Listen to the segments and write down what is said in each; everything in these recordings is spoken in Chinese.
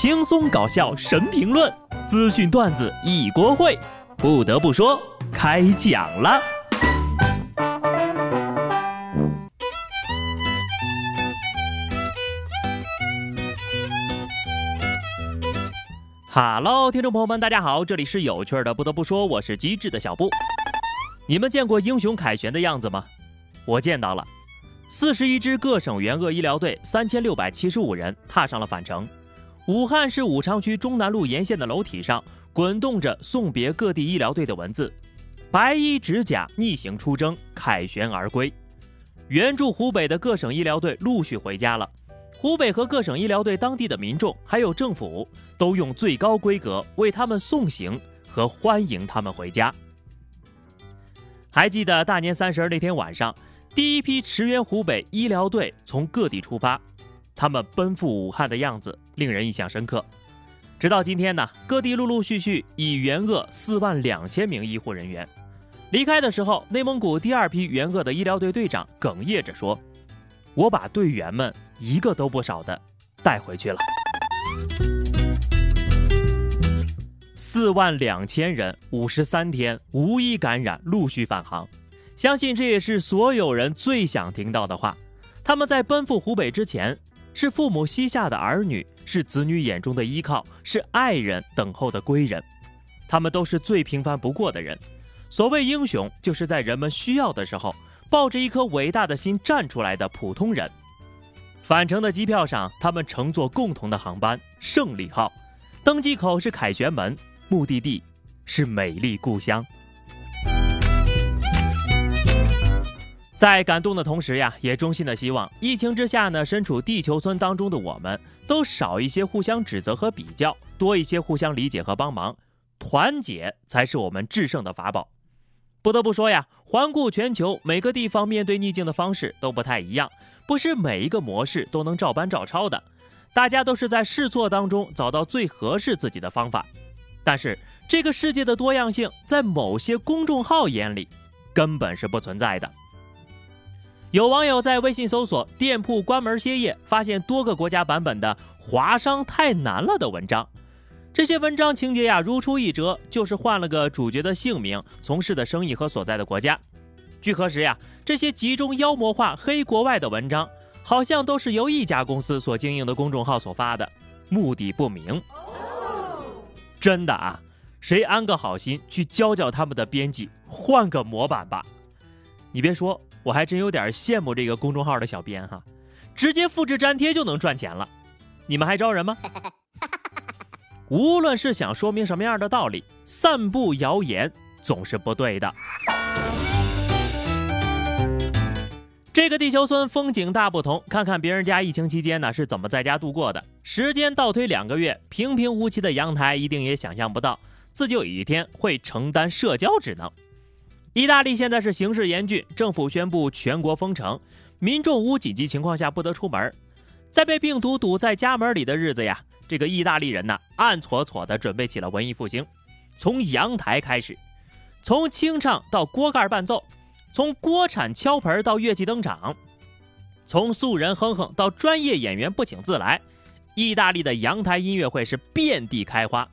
轻松搞笑神评论，资讯段子一锅烩。不得不说，开讲了。哈喽，听众朋友们，大家好，这里是有趣的。不得不说，我是机智的小布。你们见过英雄凯旋的样子吗？我见到了，四十一支各省援鄂医疗队，三千六百七十五人踏上了返程。武汉市武昌区中南路沿线的楼体上滚动着送别各地医疗队的文字，白衣执甲逆行出征，凯旋而归。援助湖北的各省医疗队陆续回家了，湖北和各省医疗队当地的民众还有政府都用最高规格为他们送行和欢迎他们回家。还记得大年三十那天晚上，第一批驰援湖北医疗队从各地出发。他们奔赴武汉的样子令人印象深刻。直到今天呢，各地陆陆续续已援鄂四万两千名医护人员。离开的时候，内蒙古第二批援鄂的医疗队队长哽咽着说：“我把队员们一个都不少的带回去了。”四万两千人，五十三天无一感染，陆续返航。相信这也是所有人最想听到的话。他们在奔赴湖北之前。是父母膝下的儿女，是子女眼中的依靠，是爱人等候的归人。他们都是最平凡不过的人。所谓英雄，就是在人们需要的时候，抱着一颗伟大的心站出来的普通人。返程的机票上，他们乘坐共同的航班“胜利号”，登机口是凯旋门，目的地是美丽故乡。在感动的同时呀，也衷心的希望疫情之下呢，身处地球村当中的我们都少一些互相指责和比较，多一些互相理解和帮忙，团结才是我们制胜的法宝。不得不说呀，环顾全球，每个地方面对逆境的方式都不太一样，不是每一个模式都能照搬照抄的，大家都是在试错当中找到最合适自己的方法。但是这个世界的多样性，在某些公众号眼里根本是不存在的。有网友在微信搜索“店铺关门歇业”，发现多个国家版本的“华商太难了”的文章。这些文章情节呀如出一辙，就是换了个主角的姓名、从事的生意和所在的国家。据核实呀，这些集中妖魔化黑国外的文章，好像都是由一家公司所经营的公众号所发的，目的不明。真的啊，谁安个好心去教教他们的编辑，换个模板吧。你别说。我还真有点羡慕这个公众号的小编哈，直接复制粘贴就能赚钱了。你们还招人吗？无论是想说明什么样的道理，散布谣言总是不对的。这个地球村风景大不同，看看别人家疫情期间呢是怎么在家度过的。时间倒推两个月，平平无奇的阳台一定也想象不到，自己有一天会承担社交职能。意大利现在是形势严峻，政府宣布全国封城，民众无紧急情况下不得出门。在被病毒堵在家门里的日子呀，这个意大利人呢，暗搓搓地准备起了文艺复兴，从阳台开始，从清唱到锅盖伴奏，从锅铲敲盆到乐器登场，从素人哼哼到专业演员不请自来，意大利的阳台音乐会是遍地开花，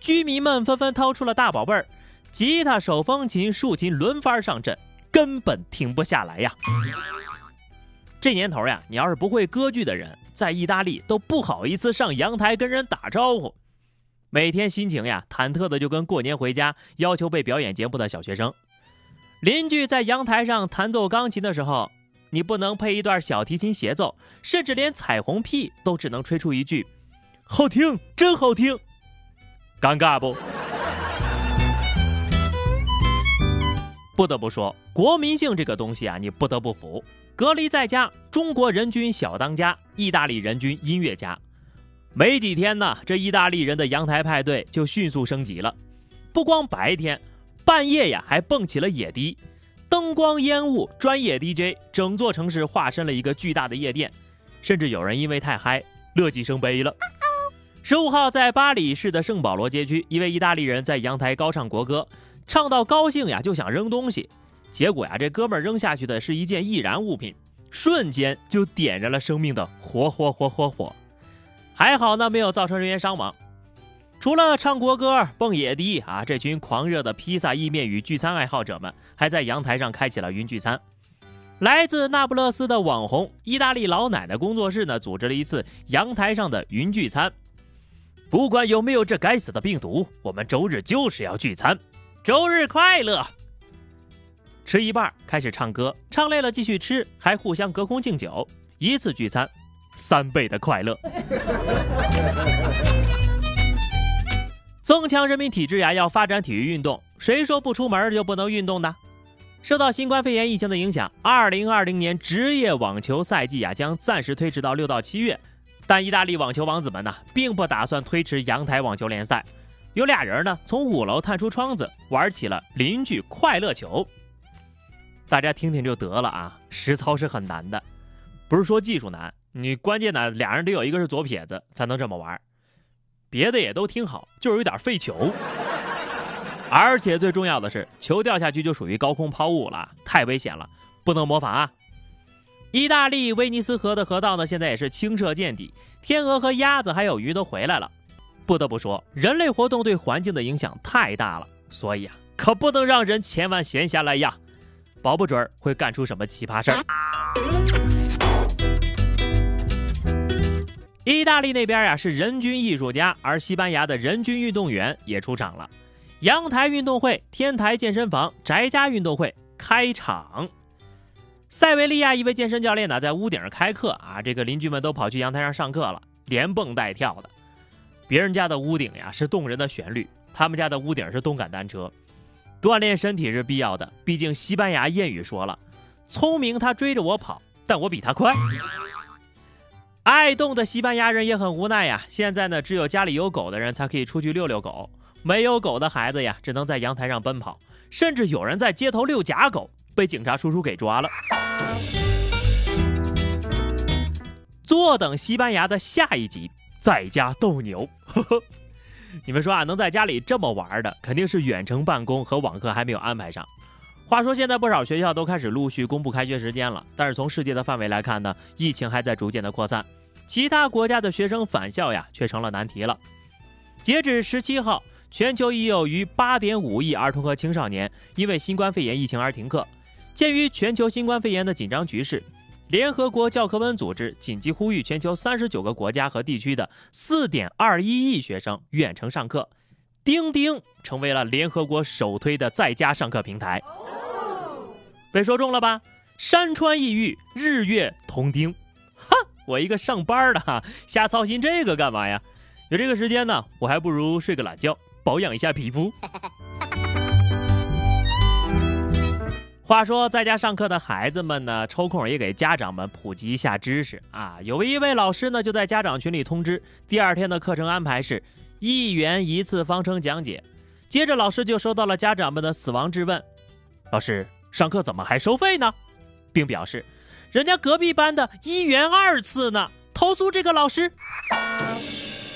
居民们纷纷掏出了大宝贝儿。吉他、手风琴、竖琴轮番上阵，根本停不下来呀！这年头呀，你要是不会歌剧的人，在意大利都不好意思上阳台跟人打招呼。每天心情呀，忐忑的就跟过年回家要求被表演节目的小学生。邻居在阳台上弹奏钢琴的时候，你不能配一段小提琴协奏，甚至连彩虹屁都只能吹出一句：“好听，真好听。”尴尬不？不得不说，国民性这个东西啊，你不得不服。隔离在家，中国人均小当家，意大利人均音乐家。没几天呢，这意大利人的阳台派对就迅速升级了。不光白天，半夜呀还蹦起了野迪，灯光烟雾，专业 DJ，整座城市化身了一个巨大的夜店。甚至有人因为太嗨，乐极生悲了。十五号，在巴黎市的圣保罗街区，一位意大利人在阳台高唱国歌。唱到高兴呀，就想扔东西，结果呀，这哥们儿扔下去的是一件易燃物品，瞬间就点燃了生命的火火火火火。还好呢，没有造成人员伤亡。除了唱国歌、蹦野迪啊，这群狂热的披萨、意面与聚餐爱好者们，还在阳台上开启了云聚餐。来自那不勒斯的网红意大利老奶奶工作室呢，组织了一次阳台上的云聚餐。不管有没有这该死的病毒，我们周日就是要聚餐。周日快乐！吃一半开始唱歌，唱累了继续吃，还互相隔空敬酒，一次聚餐，三倍的快乐。增强人民体质呀，要发展体育运动。谁说不出门就不能运动呢？受到新冠肺炎疫情的影响，二零二零年职业网球赛季呀将暂时推迟到六到七月。但意大利网球王子们呢，并不打算推迟阳台网球联赛。有俩人呢，从五楼探出窗子，玩起了邻居快乐球。大家听听就得了啊，实操是很难的，不是说技术难，你关键呢，俩人得有一个是左撇子才能这么玩。别的也都挺好，就是有点费球，而且最重要的是，球掉下去就属于高空抛物了，太危险了，不能模仿啊！意大利威尼斯河的河道呢，现在也是清澈见底，天鹅和鸭子还有鱼都回来了。不得不说，人类活动对环境的影响太大了，所以啊，可不能让人千万闲下来呀，保不准会干出什么奇葩事儿。意大利那边呀是人均艺术家，而西班牙的人均运动员也出场了。阳台运动会、天台健身房、宅家运动会开场。塞维利亚一位健身教练呢在屋顶上开课啊，这个邻居们都跑去阳台上上课了，连蹦带跳的。别人家的屋顶呀是动人的旋律，他们家的屋顶是动感单车。锻炼身体是必要的，毕竟西班牙谚语说了：“聪明他追着我跑，但我比他快。”爱动的西班牙人也很无奈呀。现在呢，只有家里有狗的人才可以出去遛遛狗，没有狗的孩子呀，只能在阳台上奔跑。甚至有人在街头遛假狗，被警察叔叔给抓了。坐等西班牙的下一集，在家斗牛。呵呵，你们说啊，能在家里这么玩的，肯定是远程办公和网课还没有安排上。话说，现在不少学校都开始陆续公布开学时间了，但是从世界的范围来看呢，疫情还在逐渐的扩散，其他国家的学生返校呀，却成了难题了。截止十七号，全球已有逾八点五亿儿童和青少年因为新冠肺炎疫情而停课。鉴于全球新冠肺炎的紧张局势，联合国教科文组织紧急呼吁全球三十九个国家和地区的四点二一亿学生远程上课。钉钉成为了联合国首推的在家上课平台。被说中了吧？山川异域，日月同钉。哈，我一个上班的哈，瞎操心这个干嘛呀？有这个时间呢，我还不如睡个懒觉，保养一下皮肤。话说，在家上课的孩子们呢，抽空也给家长们普及一下知识啊。有一位老师呢，就在家长群里通知，第二天的课程安排是一元一次方程讲解。接着，老师就收到了家长们的死亡质问：老师。上课怎么还收费呢？并表示，人家隔壁班的一元二次呢，投诉这个老师。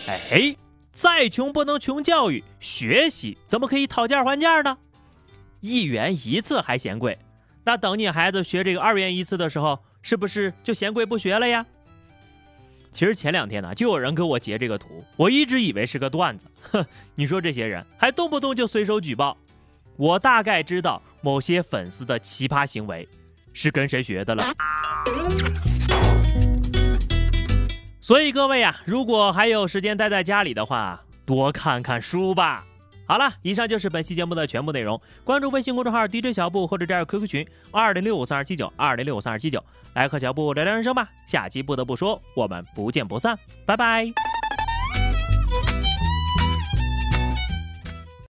哎，再穷不能穷教育，学习怎么可以讨价还价呢？一元一次还嫌贵，那等你孩子学这个二元一次的时候，是不是就嫌贵不学了呀？其实前两天呢，就有人给我截这个图，我一直以为是个段子。哼，你说这些人还动不动就随手举报，我大概知道。某些粉丝的奇葩行为是跟谁学的了？所以各位啊，如果还有时间待在家里的话，多看看书吧。好了，以上就是本期节目的全部内容。关注微信公众号 DJ 小布或者加入 QQ 群二零六五三二七九二零六五三二七九，来和小布聊聊人生吧。下期不得不说，我们不见不散，拜拜。